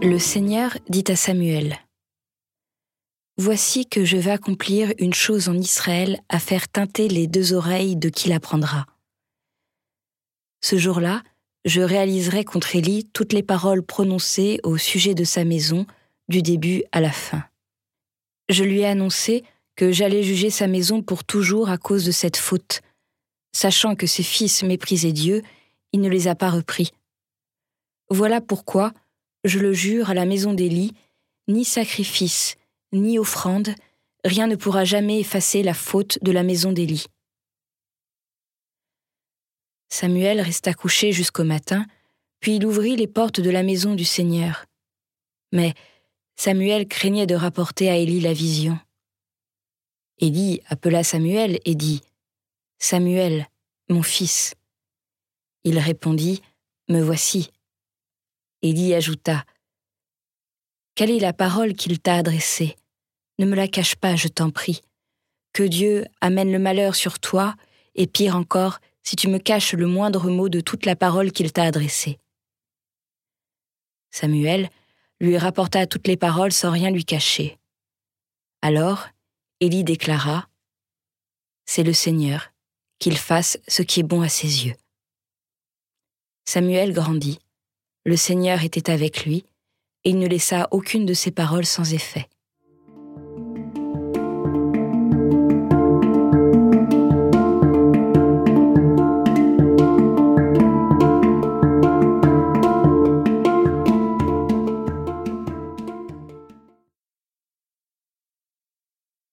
Le Seigneur dit à Samuel, Voici que je vais accomplir une chose en Israël à faire teinter les deux oreilles de qui l'apprendra. Ce jour-là, je réaliserai contre Élie toutes les paroles prononcées au sujet de sa maison, du début à la fin. Je lui ai annoncé que j'allais juger sa maison pour toujours à cause de cette faute. Sachant que ses fils méprisaient Dieu, il ne les a pas repris. Voilà pourquoi, je le jure à la maison d'Élie, ni sacrifice, ni offrande, rien ne pourra jamais effacer la faute de la maison d'Élie. Samuel resta couché jusqu'au matin, puis il ouvrit les portes de la maison du Seigneur. Mais Samuel craignait de rapporter à Élie la vision. Élie appela Samuel et dit Samuel, mon fils. Il répondit Me voici. Élie ajouta Quelle est la parole qu'il t'a adressée? Ne me la cache pas, je t'en prie. Que Dieu amène le malheur sur toi, et pire encore, si tu me caches le moindre mot de toute la parole qu'il t'a adressée. Samuel lui rapporta toutes les paroles sans rien lui cacher. Alors, Élie déclara C'est le Seigneur, qu'il fasse ce qui est bon à ses yeux. Samuel grandit le Seigneur était avec lui, et il ne laissa aucune de ses paroles sans effet.